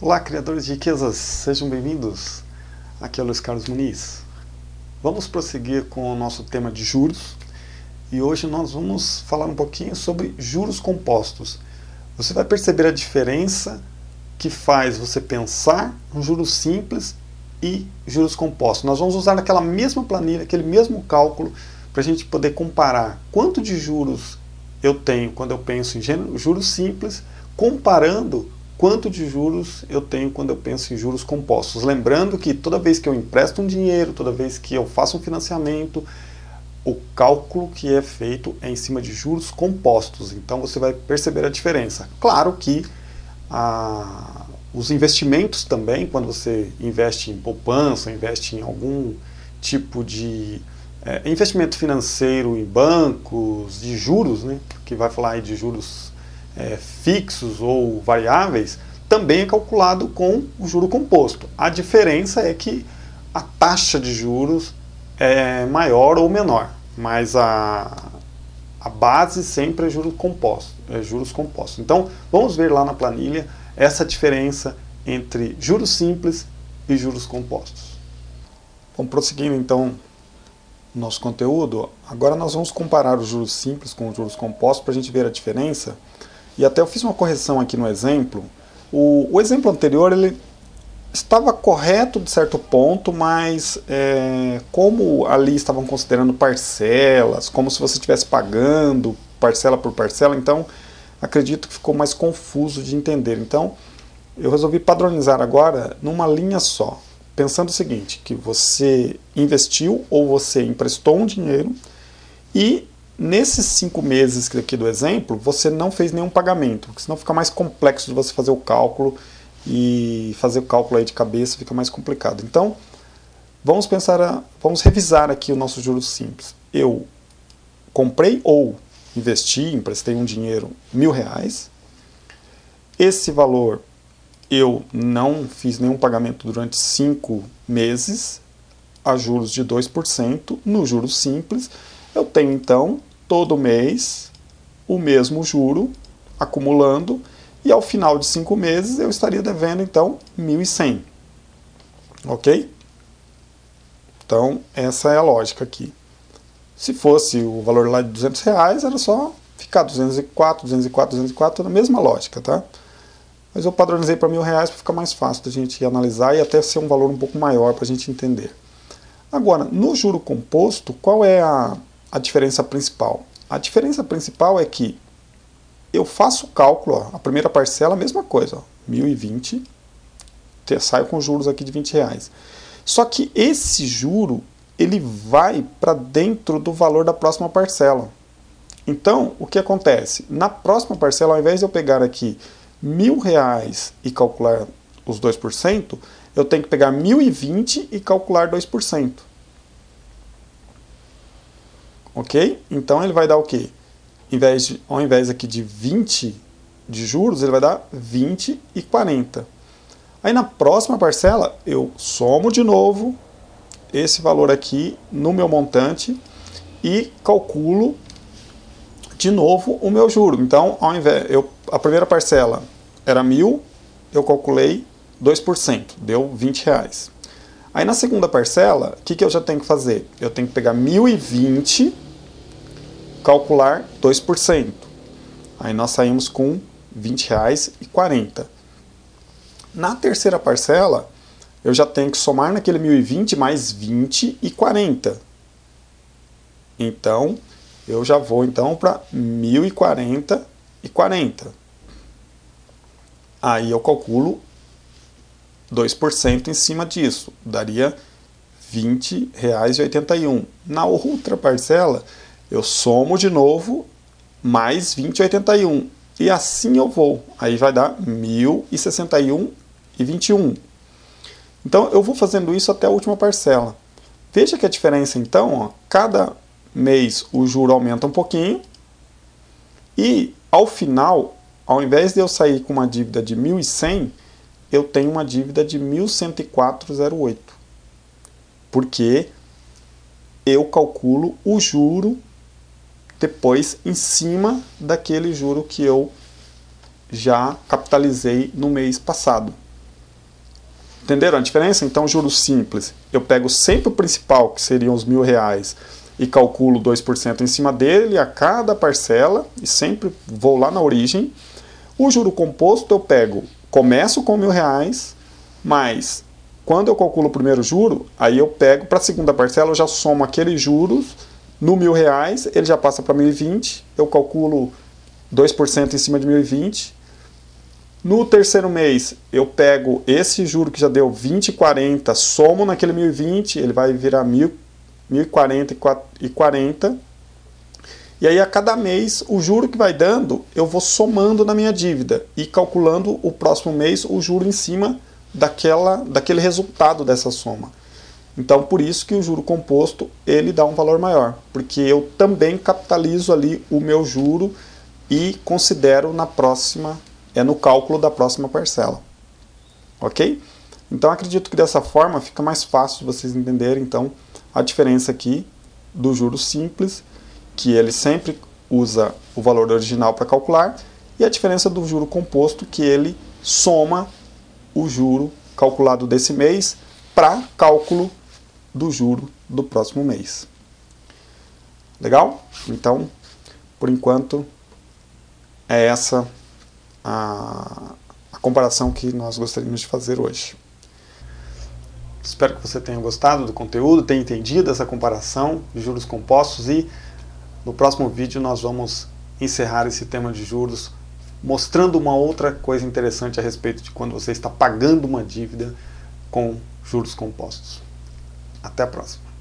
Olá, criadores de riquezas, sejam bem-vindos. Aqui é o Luiz Carlos Muniz. Vamos prosseguir com o nosso tema de juros e hoje nós vamos falar um pouquinho sobre juros compostos. Você vai perceber a diferença que faz você pensar em juros simples e juros compostos. Nós vamos usar aquela mesma planilha, aquele mesmo cálculo, para a gente poder comparar quanto de juros eu tenho quando eu penso em juros simples, comparando quanto de juros eu tenho quando eu penso em juros compostos. Lembrando que toda vez que eu empresto um dinheiro, toda vez que eu faço um financiamento, o cálculo que é feito é em cima de juros compostos. Então você vai perceber a diferença. Claro que a, os investimentos também, quando você investe em poupança, investe em algum tipo de é, investimento financeiro em bancos, de juros, né, que vai falar aí de juros é, fixos ou variáveis, também é calculado com o juro composto. A diferença é que a taxa de juros é maior ou menor, mas a, a base sempre é juros compostos, é juros compostos. Então, vamos ver lá na planilha essa diferença entre juros simples e juros compostos. Vamos prosseguindo então nosso conteúdo. Agora nós vamos comparar os juros simples com os juros compostos para a gente ver a diferença e até eu fiz uma correção aqui no exemplo. O, o exemplo anterior ele estava correto de certo ponto, mas é, como ali estavam considerando parcelas, como se você estivesse pagando parcela por parcela, então acredito que ficou mais confuso de entender. Então eu resolvi padronizar agora numa linha só, pensando o seguinte, que você investiu ou você emprestou um dinheiro e Nesses cinco meses aqui do exemplo, você não fez nenhum pagamento, porque senão fica mais complexo de você fazer o cálculo e fazer o cálculo aí de cabeça fica mais complicado. Então, vamos pensar, vamos revisar aqui o nosso juros simples. Eu comprei ou investi, emprestei um dinheiro, mil reais. Esse valor eu não fiz nenhum pagamento durante cinco meses, a juros de 2%, no juros simples, eu tenho então todo mês o mesmo juro acumulando e ao final de cinco meses eu estaria devendo então 1.100. Ok? Então essa é a lógica aqui. Se fosse o valor lá de 200 reais, era só ficar 204, 204, 204, na mesma lógica, tá? Mas eu padronizei para mil reais para ficar mais fácil da gente analisar e até ser um valor um pouco maior para a gente entender. Agora, no juro composto, qual é a, a diferença principal? A diferença principal é que eu faço o cálculo, ó, a primeira parcela, a mesma coisa, ó, 1020, saio com juros aqui de 20 reais. Só que esse juro, ele vai para dentro do valor da próxima parcela. Então, o que acontece? Na próxima parcela, ao invés de eu pegar aqui mil reais e calcular os 2%, eu tenho que pegar 1.020 e calcular 2% ok? Então ele vai dar o quê? Em vez de, ao invés aqui de 20 de juros, ele vai dar 20 e 40. Aí na próxima parcela, eu somo de novo esse valor aqui no meu montante e calculo de novo o meu juro. Então, ao invés, eu, a primeira parcela era mil, eu calculei 2%, deu 20 reais. Aí na segunda parcela, o que, que eu já tenho que fazer? Eu tenho que pegar 1.020 calcular 2%. Aí nós saímos com R$ 20,40. Na terceira parcela, eu já tenho que somar naquele 1.020 mais 20 e 40. Então, eu já vou então para 1.040 e 40. Aí eu calculo 2% em cima disso, daria R$ 20,81. Na outra parcela, eu somo de novo mais 20,81 e assim eu vou. Aí vai dar 1.061 e 21. Então eu vou fazendo isso até a última parcela. Veja que a diferença então, ó, cada mês o juro aumenta um pouquinho e ao final, ao invés de eu sair com uma dívida de 1.100, eu tenho uma dívida de 1.104,08. Porque eu calculo o juro depois em cima daquele juro que eu já capitalizei no mês passado. Entenderam a diferença? Então, juros simples, eu pego sempre o principal, que seriam os mil reais, e calculo 2% em cima dele a cada parcela, e sempre vou lá na origem. O juro composto eu pego, começo com mil reais, mas quando eu calculo o primeiro juro, aí eu pego para a segunda parcela, eu já somo aqueles juros no mil reais, ele já passa para 1.020, eu calculo 2% em cima de 1.020, no terceiro mês, eu pego esse juro que já deu 20,40, somo naquele 1020, ele vai virar 1040 e 40. E aí, a cada mês, o juro que vai dando, eu vou somando na minha dívida e calculando o próximo mês o juro em cima daquela, daquele resultado dessa soma. Então, por isso que o juro composto ele dá um valor maior, porque eu também capitalizo ali o meu juro e considero na próxima é no cálculo da próxima parcela. Ok? Então acredito que dessa forma fica mais fácil de vocês entenderem então a diferença aqui do juro simples, que ele sempre usa o valor original para calcular, e a diferença do juro composto, que ele soma o juro calculado desse mês para cálculo do juro do próximo mês. Legal? Então, por enquanto, é essa a, a comparação que nós gostaríamos de fazer hoje. Espero que você tenha gostado do conteúdo, tenha entendido essa comparação de juros compostos e no próximo vídeo nós vamos encerrar esse tema de juros mostrando uma outra coisa interessante a respeito de quando você está pagando uma dívida com juros compostos. Até a próxima.